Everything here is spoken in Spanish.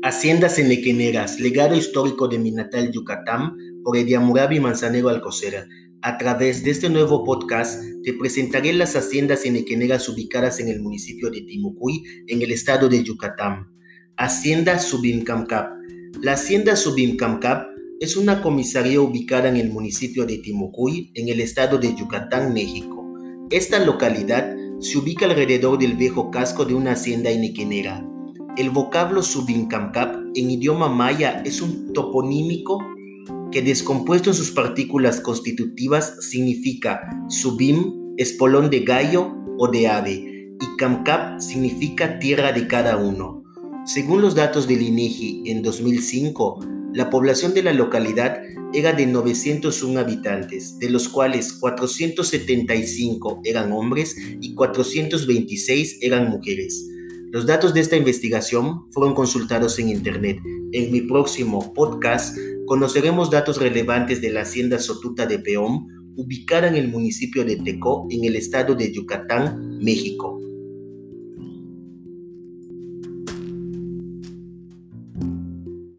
Haciendas Enequeneras, legado histórico de mi natal Yucatán, por Ediamurabi Manzanero Alcocera. A través de este nuevo podcast te presentaré las haciendas enequeneras ubicadas en el municipio de Timucuy, en el estado de Yucatán. Hacienda Subimcamcap. La hacienda Subimcamcap es una comisaría ubicada en el municipio de Timucuy, en el estado de Yucatán, México. Esta localidad se ubica alrededor del viejo casco de una hacienda enequenera el vocablo Subimcamcap en idioma maya es un toponímico que descompuesto en sus partículas constitutivas significa subim, espolón de gallo o de ave, y camcap significa tierra de cada uno. Según los datos del INEGI en 2005, la población de la localidad era de 901 habitantes, de los cuales 475 eran hombres y 426 eran mujeres. Los datos de esta investigación fueron consultados en Internet. En mi próximo podcast conoceremos datos relevantes de la hacienda Sotuta de Peón, ubicada en el municipio de Tecó, en el estado de Yucatán, México.